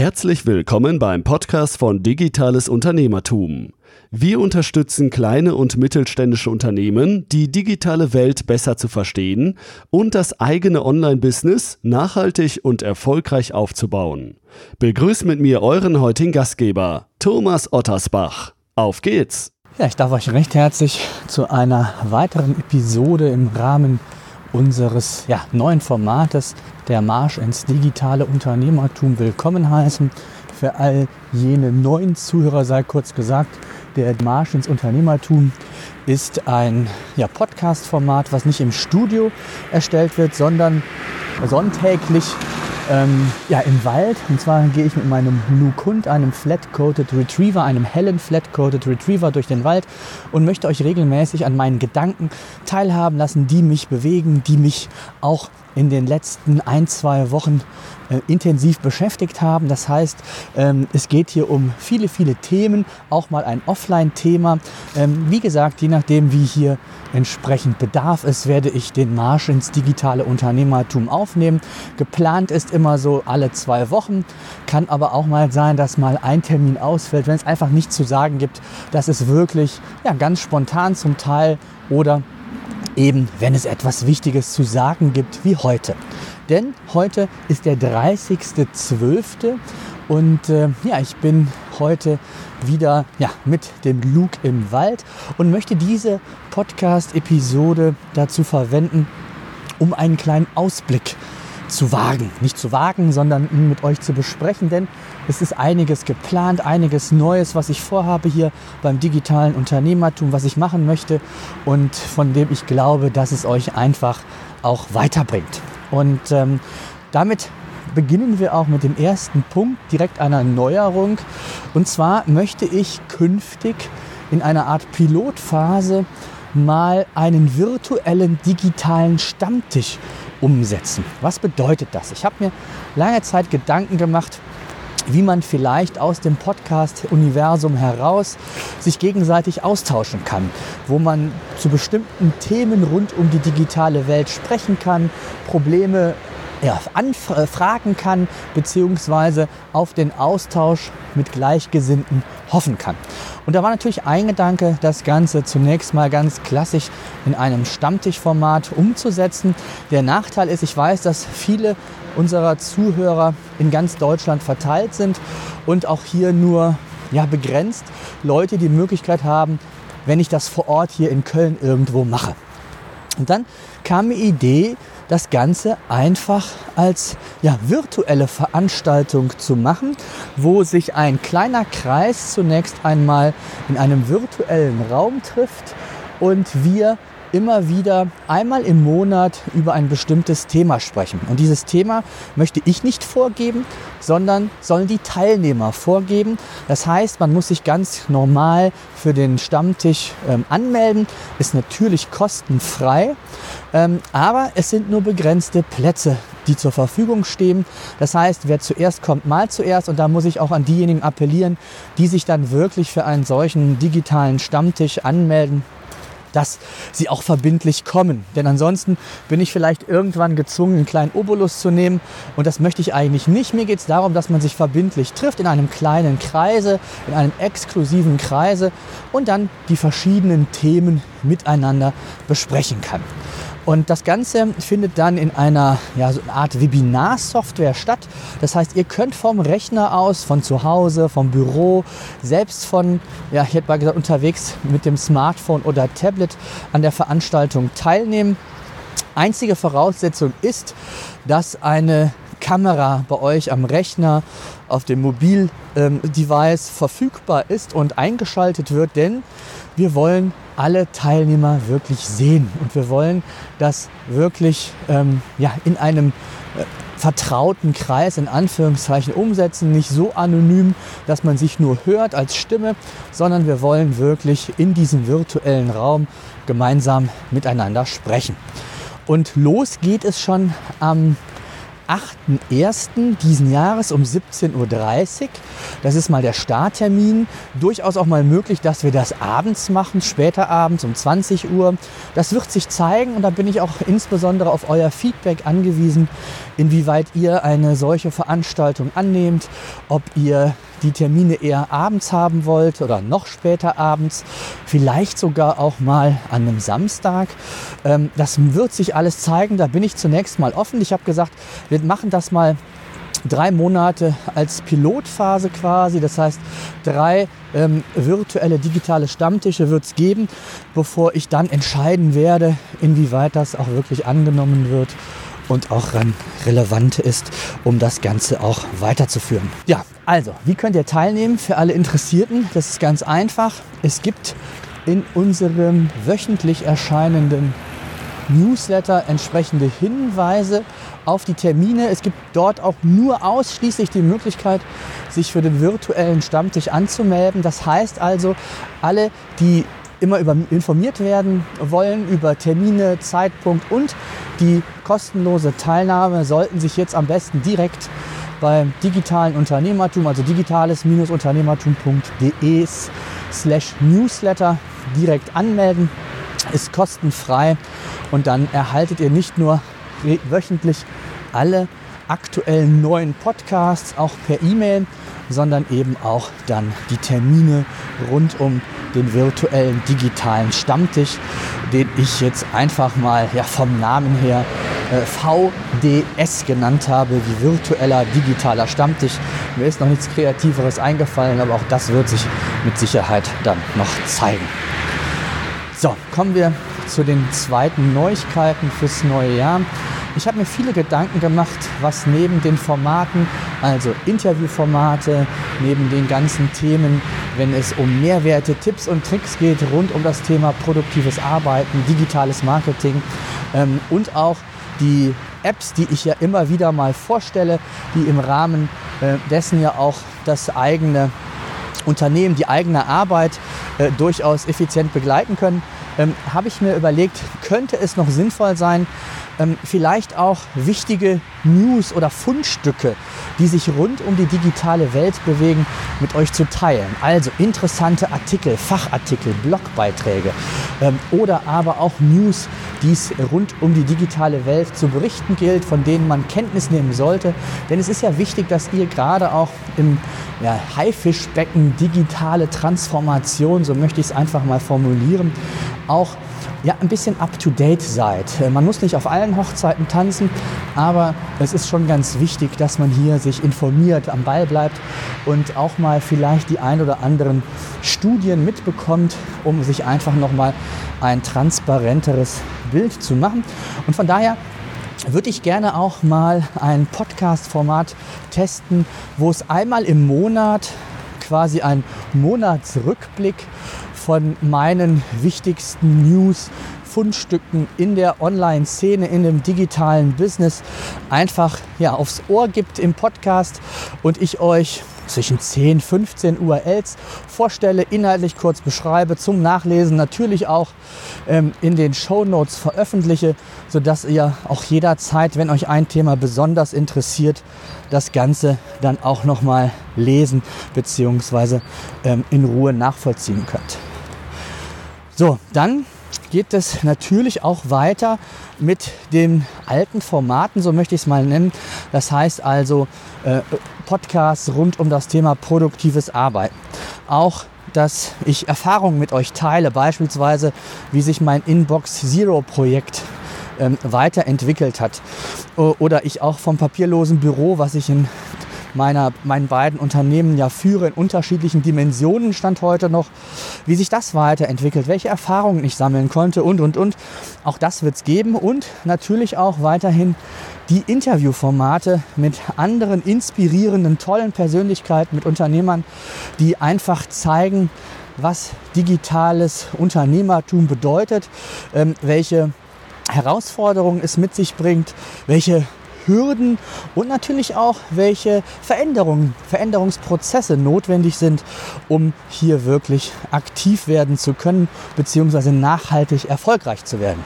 Herzlich willkommen beim Podcast von Digitales Unternehmertum. Wir unterstützen kleine und mittelständische Unternehmen, die digitale Welt besser zu verstehen und das eigene Online-Business nachhaltig und erfolgreich aufzubauen. Begrüßt mit mir euren heutigen Gastgeber, Thomas Ottersbach. Auf geht's! Ja, ich darf euch recht herzlich zu einer weiteren Episode im Rahmen unseres ja, neuen Formates der Marsch ins digitale Unternehmertum willkommen heißen. Für all jene neuen Zuhörer sei kurz gesagt, der Marsch ins Unternehmertum ist ein ja, Podcast-Format, was nicht im Studio erstellt wird, sondern sonntäglich ähm, ja, im Wald. Und zwar gehe ich mit meinem Nukund, einem Flat-Coated Retriever, einem hellen Flat-Coated Retriever durch den Wald und möchte euch regelmäßig an meinen Gedanken teilhaben lassen, die mich bewegen, die mich auch in den letzten ein, zwei Wochen äh, intensiv beschäftigt haben. Das heißt, ähm, es geht hier um viele, viele Themen, auch mal ein Offline-Thema. Ähm, wie gesagt, je nachdem, wie hier entsprechend Bedarf ist, werde ich den Marsch ins digitale Unternehmertum aufnehmen. Geplant ist immer so alle zwei Wochen, kann aber auch mal sein, dass mal ein Termin ausfällt, wenn es einfach nichts zu sagen gibt. Das ist wirklich ja, ganz spontan zum Teil oder eben wenn es etwas Wichtiges zu sagen gibt wie heute. Denn heute ist der 30.12. und äh, ja, ich bin heute wieder ja, mit dem Luke im Wald und möchte diese Podcast-Episode dazu verwenden, um einen kleinen Ausblick zu wagen. Nicht zu wagen, sondern mit euch zu besprechen, denn es ist einiges geplant, einiges Neues, was ich vorhabe hier beim digitalen Unternehmertum, was ich machen möchte und von dem ich glaube, dass es euch einfach auch weiterbringt. Und ähm, damit beginnen wir auch mit dem ersten Punkt, direkt einer Neuerung. Und zwar möchte ich künftig in einer Art Pilotphase mal einen virtuellen digitalen Stammtisch umsetzen. Was bedeutet das? Ich habe mir lange Zeit Gedanken gemacht, wie man vielleicht aus dem Podcast-Universum heraus sich gegenseitig austauschen kann, wo man zu bestimmten Themen rund um die digitale Welt sprechen kann, Probleme ja, anfragen kann, beziehungsweise auf den Austausch mit Gleichgesinnten hoffen kann. Und da war natürlich ein Gedanke, das Ganze zunächst mal ganz klassisch in einem Stammtischformat umzusetzen. Der Nachteil ist, ich weiß, dass viele unserer Zuhörer in ganz Deutschland verteilt sind und auch hier nur ja, begrenzt Leute die Möglichkeit haben, wenn ich das vor Ort hier in Köln irgendwo mache. Und dann kam die Idee, das Ganze einfach als ja, virtuelle Veranstaltung zu machen, wo sich ein kleiner Kreis zunächst einmal in einem virtuellen Raum trifft und wir immer wieder einmal im Monat über ein bestimmtes Thema sprechen. Und dieses Thema möchte ich nicht vorgeben, sondern sollen die Teilnehmer vorgeben. Das heißt, man muss sich ganz normal für den Stammtisch ähm, anmelden, ist natürlich kostenfrei, ähm, aber es sind nur begrenzte Plätze die zur Verfügung stehen. Das heißt, wer zuerst kommt, mal zuerst. Und da muss ich auch an diejenigen appellieren, die sich dann wirklich für einen solchen digitalen Stammtisch anmelden dass sie auch verbindlich kommen. Denn ansonsten bin ich vielleicht irgendwann gezwungen, einen kleinen Obolus zu nehmen. Und das möchte ich eigentlich nicht. Mir geht es darum, dass man sich verbindlich trifft in einem kleinen Kreise, in einem exklusiven Kreise und dann die verschiedenen Themen miteinander besprechen kann. Und das Ganze findet dann in einer ja, so eine Art Webinar-Software statt. Das heißt, ihr könnt vom Rechner aus, von zu Hause, vom Büro, selbst von, ja, ich hätte mal gesagt, unterwegs mit dem Smartphone oder Tablet an der Veranstaltung teilnehmen. Einzige Voraussetzung ist, dass eine Kamera bei euch am Rechner, auf dem Mobildevice ähm, verfügbar ist und eingeschaltet wird, denn wir wollen alle Teilnehmer wirklich sehen und wir wollen das wirklich ähm, ja, in einem äh, vertrauten Kreis in Anführungszeichen umsetzen, nicht so anonym, dass man sich nur hört als Stimme, sondern wir wollen wirklich in diesem virtuellen Raum gemeinsam miteinander sprechen. Und los geht es schon am 8.1. diesen Jahres um 17.30 Uhr. Das ist mal der Starttermin. Durchaus auch mal möglich, dass wir das abends machen, später abends um 20 Uhr. Das wird sich zeigen und da bin ich auch insbesondere auf euer Feedback angewiesen, inwieweit ihr eine solche Veranstaltung annehmt, ob ihr die Termine eher abends haben wollt oder noch später abends, vielleicht sogar auch mal an einem Samstag. Ähm, das wird sich alles zeigen, da bin ich zunächst mal offen. Ich habe gesagt, wir machen das mal drei Monate als Pilotphase quasi. Das heißt, drei ähm, virtuelle digitale Stammtische wird es geben, bevor ich dann entscheiden werde, inwieweit das auch wirklich angenommen wird und auch relevant ist, um das Ganze auch weiterzuführen. Ja, also, wie könnt ihr teilnehmen für alle Interessierten? Das ist ganz einfach. Es gibt in unserem wöchentlich erscheinenden Newsletter entsprechende Hinweise auf die Termine. Es gibt dort auch nur ausschließlich die Möglichkeit, sich für den virtuellen Stammtisch anzumelden. Das heißt also, alle, die immer über, informiert werden wollen über Termine, Zeitpunkt und die kostenlose Teilnahme sollten sich jetzt am besten direkt beim digitalen Unternehmertum, also digitales-unternehmertum.de slash newsletter direkt anmelden. Ist kostenfrei und dann erhaltet ihr nicht nur wöchentlich alle aktuellen neuen Podcasts auch per E-Mail, sondern eben auch dann die Termine rund um den virtuellen digitalen Stammtisch, den ich jetzt einfach mal ja, vom Namen her äh, VDS genannt habe, wie virtueller digitaler Stammtisch. Mir ist noch nichts Kreativeres eingefallen, aber auch das wird sich mit Sicherheit dann noch zeigen. So, kommen wir zu den zweiten Neuigkeiten fürs neue Jahr. Ich habe mir viele Gedanken gemacht, was neben den Formaten, also Interviewformate, neben den ganzen Themen, wenn es um Mehrwerte, Tipps und Tricks geht rund um das Thema produktives Arbeiten, digitales Marketing ähm, und auch die Apps, die ich ja immer wieder mal vorstelle, die im Rahmen äh, dessen ja auch das eigene Unternehmen, die eigene Arbeit äh, durchaus effizient begleiten können, ähm, habe ich mir überlegt, könnte es noch sinnvoll sein, ähm, vielleicht auch wichtige News oder Fundstücke, die sich rund um die digitale Welt bewegen, mit euch zu teilen. Also interessante Artikel, Fachartikel, Blogbeiträge ähm, oder aber auch News, die es rund um die digitale Welt zu berichten gilt, von denen man Kenntnis nehmen sollte. Denn es ist ja wichtig, dass ihr gerade auch im ja, Haifischbecken digitale Transformation, so möchte ich es einfach mal formulieren, auch ja, ein bisschen up-to-date seid. Äh, man muss nicht auf allen Hochzeiten tanzen, aber es ist schon ganz wichtig, dass man hier sich informiert, am Ball bleibt und auch mal vielleicht die ein oder anderen Studien mitbekommt, um sich einfach nochmal ein transparenteres Bild zu machen. Und von daher würde ich gerne auch mal ein Podcast-Format testen, wo es einmal im Monat quasi ein Monatsrückblick von meinen wichtigsten News, Fundstücken in der Online-Szene, in dem digitalen Business einfach ja, aufs Ohr gibt im Podcast und ich euch zwischen 10, 15 URLs vorstelle, inhaltlich kurz beschreibe, zum Nachlesen natürlich auch ähm, in den Show Notes veröffentliche, sodass ihr auch jederzeit, wenn euch ein Thema besonders interessiert, das Ganze dann auch nochmal lesen bzw. Ähm, in Ruhe nachvollziehen könnt. So, dann geht es natürlich auch weiter mit den alten Formaten, so möchte ich es mal nennen. Das heißt also äh, Podcasts rund um das Thema produktives Arbeiten. Auch dass ich Erfahrungen mit euch teile, beispielsweise wie sich mein Inbox Zero Projekt ähm, weiterentwickelt hat. Oder ich auch vom papierlosen Büro, was ich in meiner, meinen beiden Unternehmen ja führe in unterschiedlichen Dimensionen stand heute noch, wie sich das weiterentwickelt, welche Erfahrungen ich sammeln konnte und, und, und. Auch das wird es geben und natürlich auch weiterhin die Interviewformate mit anderen inspirierenden, tollen Persönlichkeiten, mit Unternehmern, die einfach zeigen, was digitales Unternehmertum bedeutet, ähm, welche Herausforderungen es mit sich bringt, welche Hürden und natürlich auch, welche Veränderungen, Veränderungsprozesse notwendig sind, um hier wirklich aktiv werden zu können, beziehungsweise nachhaltig erfolgreich zu werden.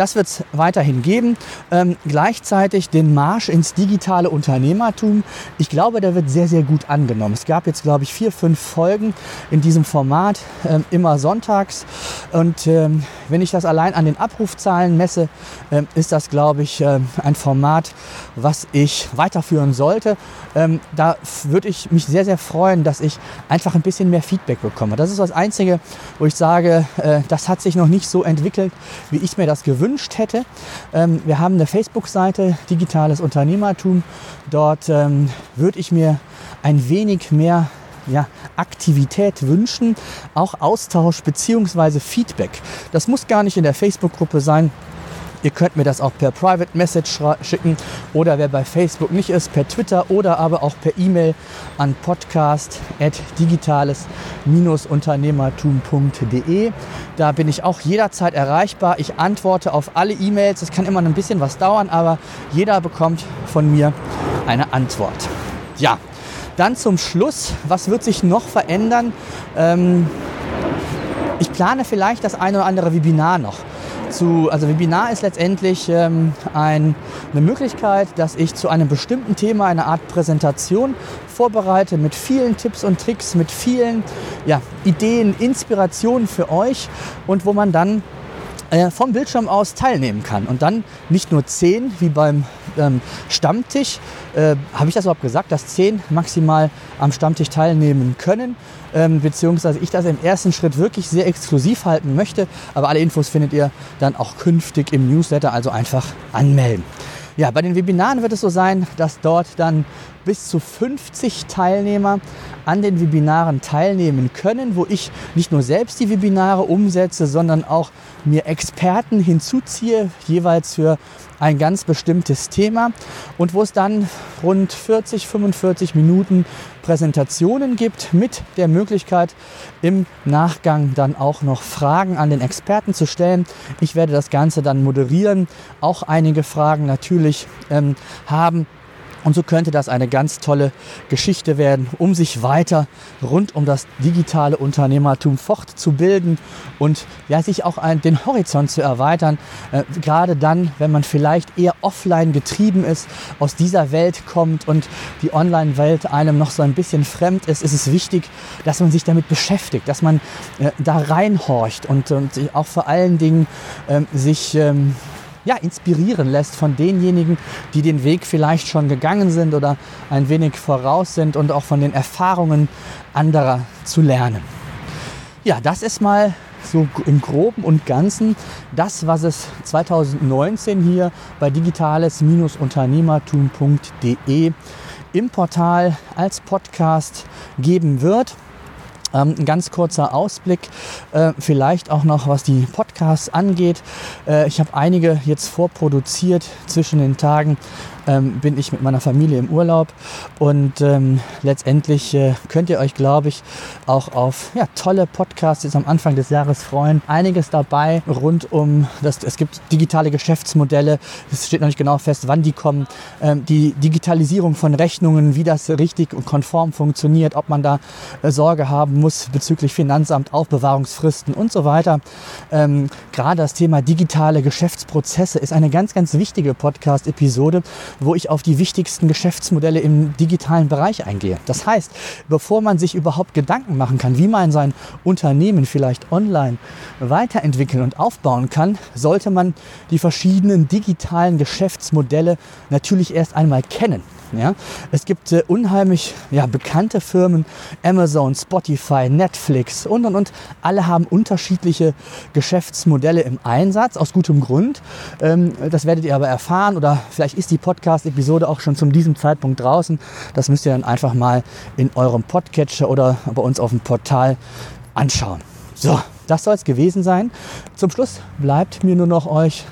Das wird es weiterhin geben. Ähm, gleichzeitig den Marsch ins digitale Unternehmertum. Ich glaube, der wird sehr, sehr gut angenommen. Es gab jetzt, glaube ich, vier, fünf Folgen in diesem Format, ähm, immer sonntags. Und ähm, wenn ich das allein an den Abrufzahlen messe, ähm, ist das, glaube ich, ähm, ein Format, was ich weiterführen sollte. Ähm, da würde ich mich sehr, sehr freuen, dass ich einfach ein bisschen mehr Feedback bekomme. Das ist das Einzige, wo ich sage, äh, das hat sich noch nicht so entwickelt, wie ich mir das gewünscht hätte. Ähm, wir haben eine Facebook-Seite, Digitales Unternehmertum. Dort ähm, würde ich mir ein wenig mehr ja, Aktivität wünschen, auch Austausch bzw. Feedback. Das muss gar nicht in der Facebook-Gruppe sein. Ihr könnt mir das auch per Private Message schicken oder wer bei Facebook nicht ist, per Twitter oder aber auch per E-Mail an podcast.digitales-unternehmertum.de. Da bin ich auch jederzeit erreichbar. Ich antworte auf alle E-Mails. Es kann immer ein bisschen was dauern, aber jeder bekommt von mir eine Antwort. Ja, dann zum Schluss, was wird sich noch verändern? Ähm, ich plane vielleicht das eine oder andere Webinar noch zu, also Webinar ist letztendlich ähm, ein, eine Möglichkeit, dass ich zu einem bestimmten Thema eine Art Präsentation vorbereite mit vielen Tipps und Tricks, mit vielen ja, Ideen, Inspirationen für euch und wo man dann äh, vom Bildschirm aus teilnehmen kann. Und dann nicht nur zehn wie beim ähm, Stammtisch, äh, habe ich das überhaupt gesagt, dass zehn maximal am Stammtisch teilnehmen können, ähm, beziehungsweise ich das im ersten Schritt wirklich sehr exklusiv halten möchte. Aber alle Infos findet ihr dann auch künftig im Newsletter, also einfach anmelden. Ja, bei den Webinaren wird es so sein, dass dort dann bis zu 50 Teilnehmer an den Webinaren teilnehmen können, wo ich nicht nur selbst die Webinare umsetze, sondern auch mir Experten hinzuziehe, jeweils für ein ganz bestimmtes Thema und wo es dann rund 40, 45 Minuten Präsentationen gibt mit der Möglichkeit im Nachgang dann auch noch Fragen an den Experten zu stellen. Ich werde das Ganze dann moderieren, auch einige Fragen natürlich ähm, haben und so könnte das eine ganz tolle Geschichte werden, um sich weiter rund um das digitale Unternehmertum fortzubilden und ja, sich auch ein, den Horizont zu erweitern. Äh, gerade dann, wenn man vielleicht eher offline getrieben ist, aus dieser Welt kommt und die Online-Welt einem noch so ein bisschen fremd ist, ist es wichtig, dass man sich damit beschäftigt, dass man äh, da reinhorcht und, und auch vor allen Dingen äh, sich ähm, ja, inspirieren lässt von denjenigen, die den Weg vielleicht schon gegangen sind oder ein wenig voraus sind und auch von den Erfahrungen anderer zu lernen. Ja, das ist mal so im groben und ganzen das, was es 2019 hier bei digitales-unternehmertum.de im Portal als Podcast geben wird. Ähm, ein ganz kurzer Ausblick, äh, vielleicht auch noch, was die Podcasts angeht. Äh, ich habe einige jetzt vorproduziert zwischen den Tagen ähm, bin ich mit meiner Familie im Urlaub und ähm, letztendlich äh, könnt ihr euch, glaube ich, auch auf ja, tolle Podcasts jetzt am Anfang des Jahres freuen. Einiges dabei rund um das, es gibt digitale Geschäftsmodelle, es steht noch nicht genau fest, wann die kommen, ähm, die Digitalisierung von Rechnungen, wie das richtig und konform funktioniert, ob man da äh, Sorge haben muss bezüglich Finanzamt, Aufbewahrungsfristen und so weiter. Ähm, gerade das Thema digitale Geschäftsprozesse ist eine ganz, ganz wichtige Podcast-Episode, wo ich auf die wichtigsten Geschäftsmodelle im digitalen Bereich eingehe. Das heißt, bevor man sich überhaupt Gedanken machen kann, wie man sein Unternehmen vielleicht online weiterentwickeln und aufbauen kann, sollte man die verschiedenen digitalen Geschäftsmodelle natürlich erst einmal kennen. Ja? Es gibt äh, unheimlich ja, bekannte Firmen, Amazon, Spotify, Netflix und und und. Alle haben unterschiedliche Geschäftsmodelle im Einsatz, aus gutem Grund. Ähm, das werdet ihr aber erfahren oder vielleicht ist die Podcast-Episode auch schon zu diesem Zeitpunkt draußen. Das müsst ihr dann einfach mal in eurem Podcatcher oder bei uns auf dem Portal anschauen. So, das soll es gewesen sein. Zum Schluss bleibt mir nur noch euch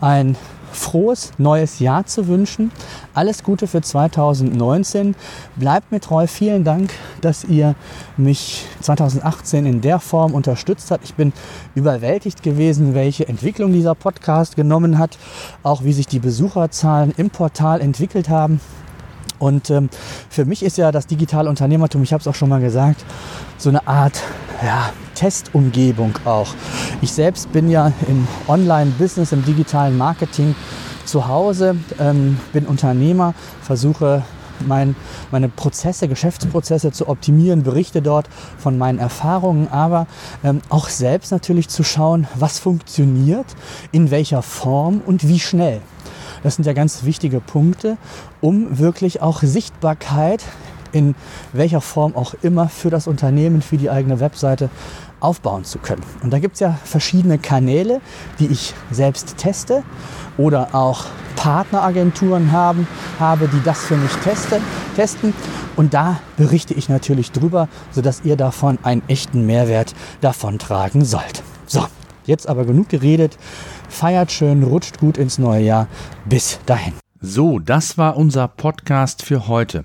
ein frohes neues Jahr zu wünschen. Alles Gute für 2019. Bleibt mir treu. Vielen Dank, dass ihr mich 2018 in der Form unterstützt habt. Ich bin überwältigt gewesen, welche Entwicklung dieser Podcast genommen hat, auch wie sich die Besucherzahlen im Portal entwickelt haben. Und ähm, für mich ist ja das digitale Unternehmertum, ich habe es auch schon mal gesagt, so eine Art ja, Testumgebung auch. Ich selbst bin ja im Online-Business, im digitalen Marketing zu Hause, ähm, bin Unternehmer, versuche mein, meine Prozesse, Geschäftsprozesse zu optimieren, berichte dort von meinen Erfahrungen, aber ähm, auch selbst natürlich zu schauen, was funktioniert, in welcher Form und wie schnell. Das sind ja ganz wichtige Punkte, um wirklich auch Sichtbarkeit in welcher Form auch immer für das Unternehmen, für die eigene Webseite aufbauen zu können. Und da gibt es ja verschiedene Kanäle, die ich selbst teste oder auch Partneragenturen haben, habe, die das für mich teste, testen. Und da berichte ich natürlich drüber, sodass ihr davon einen echten Mehrwert davon tragen sollt. So, jetzt aber genug geredet. Feiert schön, rutscht gut ins neue Jahr. Bis dahin. So, das war unser Podcast für heute.